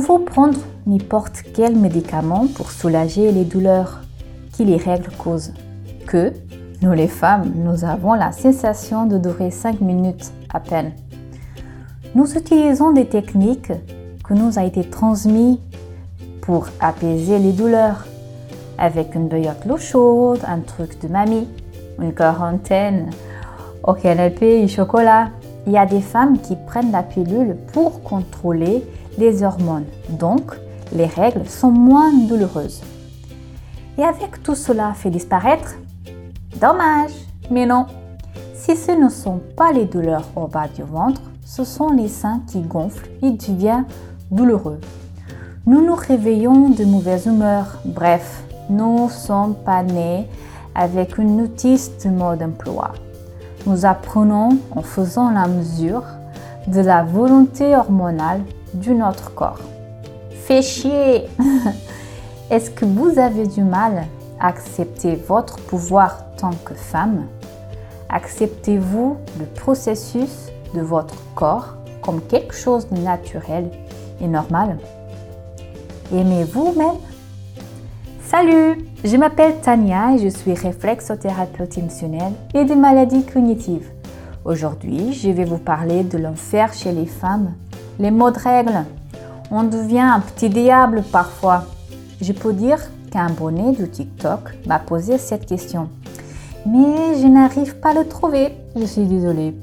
pouvons prendre n'importe quel médicament pour soulager les douleurs que les règles causent. Que nous les femmes, nous avons la sensation de durer 5 minutes à peine. Nous utilisons des techniques que nous a été transmises pour apaiser les douleurs avec une bouillotte l'eau chaude, un truc de mamie, une quarantaine au canapé et chocolat. Il y a des femmes qui prennent la pilule pour contrôler les hormones, donc les règles sont moins douloureuses. Et avec tout cela fait disparaître Dommage, mais non. Si ce ne sont pas les douleurs au bas du ventre, ce sont les seins qui gonflent et deviennent douloureux. Nous nous réveillons de mauvaise humeur. Bref, nous ne sommes pas nés avec une notice de mode d'emploi. Nous apprenons en faisant la mesure de la volonté hormonale de notre corps. Fait chier Est-ce que vous avez du mal à accepter votre pouvoir tant que femme? Acceptez-vous le processus de votre corps comme quelque chose de naturel et normal? Aimez-vous même? Salut, je m'appelle Tania et je suis réflexothérapeute émotionnelle et des maladies cognitives. Aujourd'hui, je vais vous parler de l'enfer chez les femmes, les mots de règles. On devient un petit diable parfois. Je peux dire qu'un bonnet de TikTok m'a posé cette question mais je n'arrive pas à le trouver. Je suis désolée.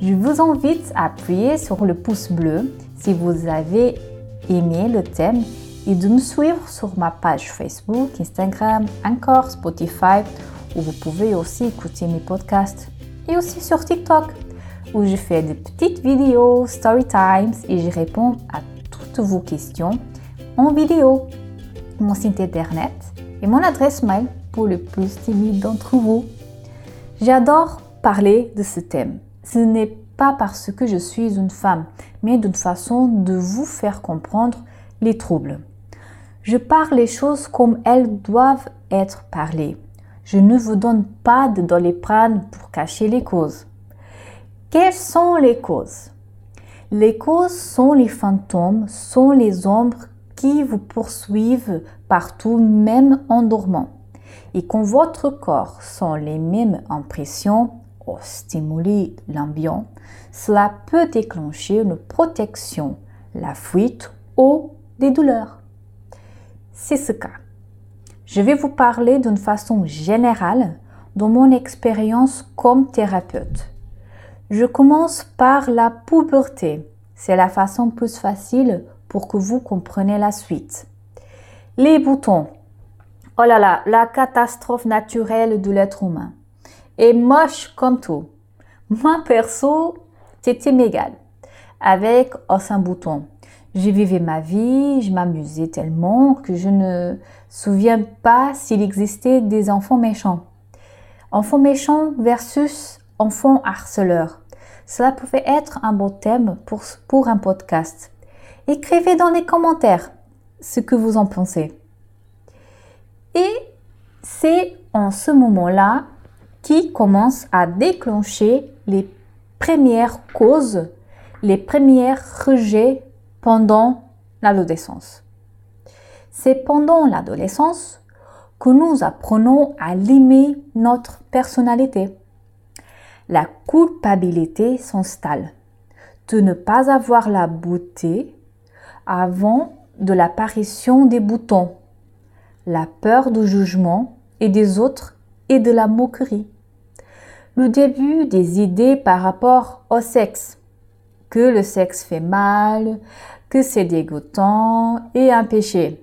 Je vous invite à appuyer sur le pouce bleu si vous avez aimé le thème et de me suivre sur ma page Facebook, Instagram, encore Spotify où vous pouvez aussi écouter mes podcasts et aussi sur TikTok où je fais des petites vidéos, story times et je réponds à toutes vos questions en vidéo. Mon site internet et mon adresse mail pour les plus timides d'entre vous. J'adore parler de ce thème. Ce n'est pas parce que je suis une femme, mais d'une façon de vous faire comprendre les troubles. Je parle les choses comme elles doivent être parlées. Je ne vous donne pas de doliprane pour cacher les causes. Quelles sont les causes? Les causes sont les fantômes, sont les ombres qui vous poursuivent partout, même en dormant et quand votre corps sent les mêmes impressions ou stimuli l'ambiance, cela peut déclencher une protection, la fuite ou des douleurs. C'est ce cas. Je vais vous parler d'une façon générale de mon expérience comme thérapeute. Je commence par la puberté. C'est la façon plus facile pour que vous compreniez la suite. Les boutons, Oh là là, la catastrophe naturelle de l'être humain. Et moche comme tout. Moi, perso, c'était mégal. Avec un bouton. Je vivais ma vie, je m'amusais tellement que je ne souviens pas s'il existait des enfants méchants. Enfants méchants versus enfants harceleurs. Cela pouvait être un beau thème pour, pour un podcast. Écrivez dans les commentaires ce que vous en pensez. Et c'est en ce moment-là qui commence à déclencher les premières causes, les premiers rejets pendant l'adolescence. C'est pendant l'adolescence que nous apprenons à limer notre personnalité. La culpabilité s'installe de ne pas avoir la beauté avant de l'apparition des boutons la peur du jugement et des autres et de la moquerie. Le début des idées par rapport au sexe. Que le sexe fait mal, que c'est dégoûtant et un péché.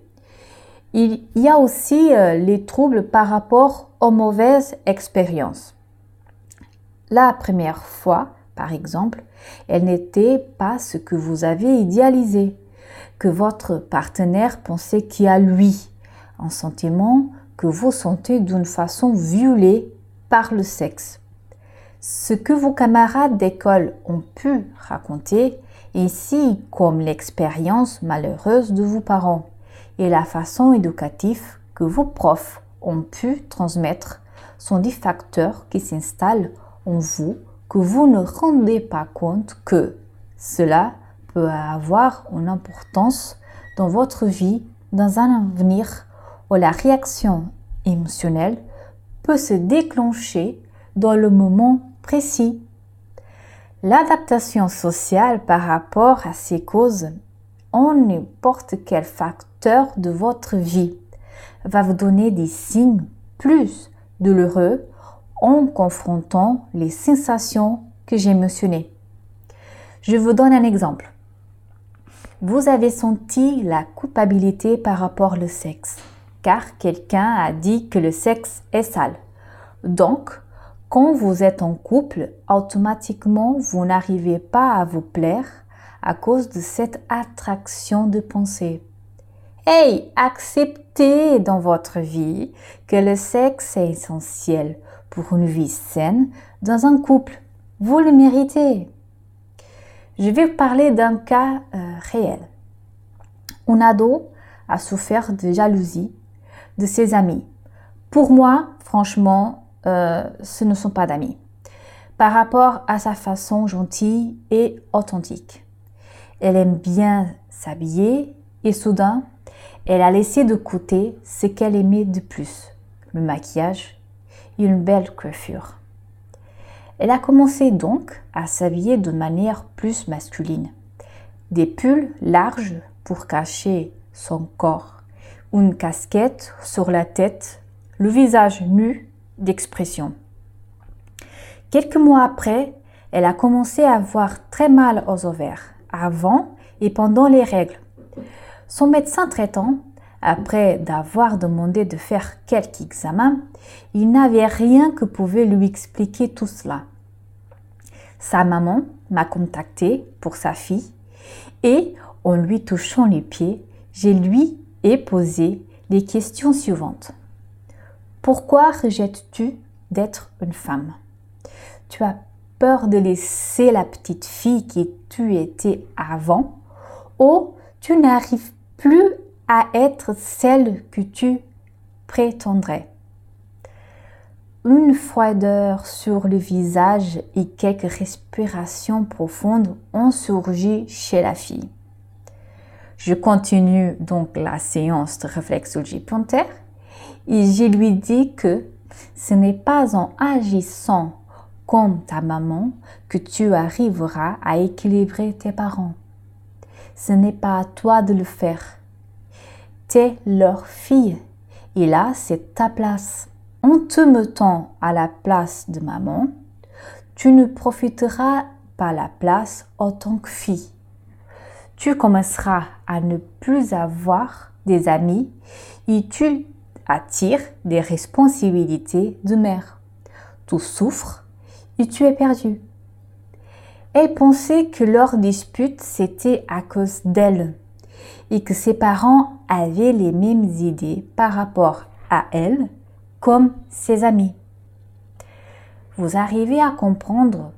Il y a aussi euh, les troubles par rapport aux mauvaises expériences. La première fois, par exemple, elle n'était pas ce que vous avez idéalisé, que votre partenaire pensait qu'il a lui un sentiment que vous sentez d'une façon violée par le sexe. Ce que vos camarades d'école ont pu raconter ici comme l'expérience malheureuse de vos parents et la façon éducative que vos profs ont pu transmettre sont des facteurs qui s'installent en vous que vous ne rendez pas compte que cela peut avoir une importance dans votre vie dans un avenir où la réaction émotionnelle peut se déclencher dans le moment précis. L'adaptation sociale par rapport à ces causes en n'importe quel facteur de votre vie va vous donner des signes plus douloureux en confrontant les sensations que j'ai mentionnées. Je vous donne un exemple. Vous avez senti la culpabilité par rapport au sexe, car quelqu'un a dit que le sexe est sale. Donc, quand vous êtes en couple, automatiquement, vous n'arrivez pas à vous plaire à cause de cette attraction de pensée. Hey, acceptez dans votre vie que le sexe est essentiel pour une vie saine dans un couple. Vous le méritez. Je vais parler d'un cas euh, réel. Un ado a souffert de jalousie de ses amis. Pour moi, franchement, euh, ce ne sont pas d'amis. Par rapport à sa façon gentille et authentique. Elle aime bien s'habiller et soudain, elle a laissé de côté ce qu'elle aimait de plus, le maquillage une belle coiffure. Elle a commencé donc à s'habiller de manière plus masculine. Des pulls larges pour cacher son corps, une casquette sur la tête, le visage nu d'expression. Quelques mois après, elle a commencé à avoir très mal aux ovaires, avant et pendant les règles. Son médecin traitant, après d'avoir demandé de faire quelques examens, il n'avait rien que pouvait lui expliquer tout cela. Sa maman m'a contacté pour sa fille et en lui touchant les pieds, je lui ai posé les questions suivantes. Pourquoi rejettes-tu d'être une femme? Tu as peur de laisser la petite fille qui tu étais avant ou tu n'arrives plus à être celle que tu prétendrais. Une froideur sur le visage et quelques respirations profondes ont surgi chez la fille. Je continue donc la séance de réflexologie plantaire et je lui dis que ce n'est pas en agissant comme ta maman que tu arriveras à équilibrer tes parents. Ce n'est pas à toi de le faire. T'es leur fille. Et là, c'est ta place. En te mettant à la place de maman, tu ne profiteras pas la place en tant que fille. Tu commenceras à ne plus avoir des amis et tu attires des responsabilités de mère. Tu souffres et tu es perdu. Elle pensait que leur dispute, c'était à cause d'elle et que ses parents avaient les mêmes idées par rapport à elle comme ses amis. Vous arrivez à comprendre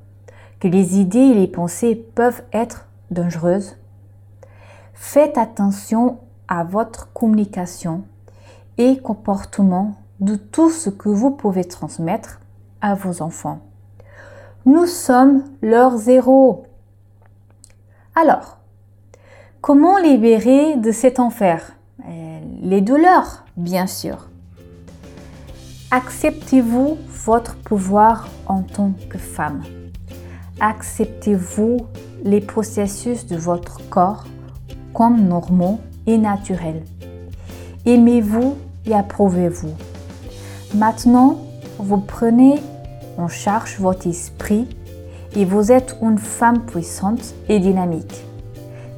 que les idées et les pensées peuvent être dangereuses. Faites attention à votre communication et comportement de tout ce que vous pouvez transmettre à vos enfants. Nous sommes leurs héros. Alors, comment libérer de cet enfer? Euh, Les douleurs, bien sûr. Acceptez-vous votre pouvoir en tant que femme Acceptez-vous les processus de votre corps comme normaux et naturels Aimez-vous et approuvez-vous. Maintenant, vous prenez on charge votre esprit et vous êtes une femme puissante et dynamique.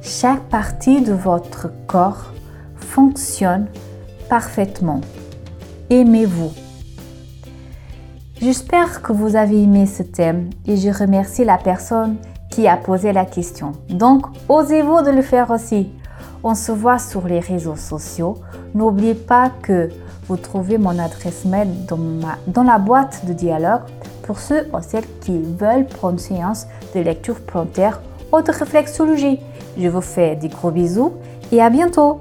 Chaque partie de votre corps fonctionne parfaitement. Aimez-vous. J'espère que vous avez aimé ce thème et je remercie la personne qui a posé la question. Donc, osez-vous de le faire aussi. On se voit sur les réseaux sociaux. N'oubliez pas que vous trouvez mon adresse mail dans, dans la boîte de dialogue pour ceux ou celles qui veulent prendre séance de lecture plantaire ou de réflexologie. Je vous fais des gros bisous et à bientôt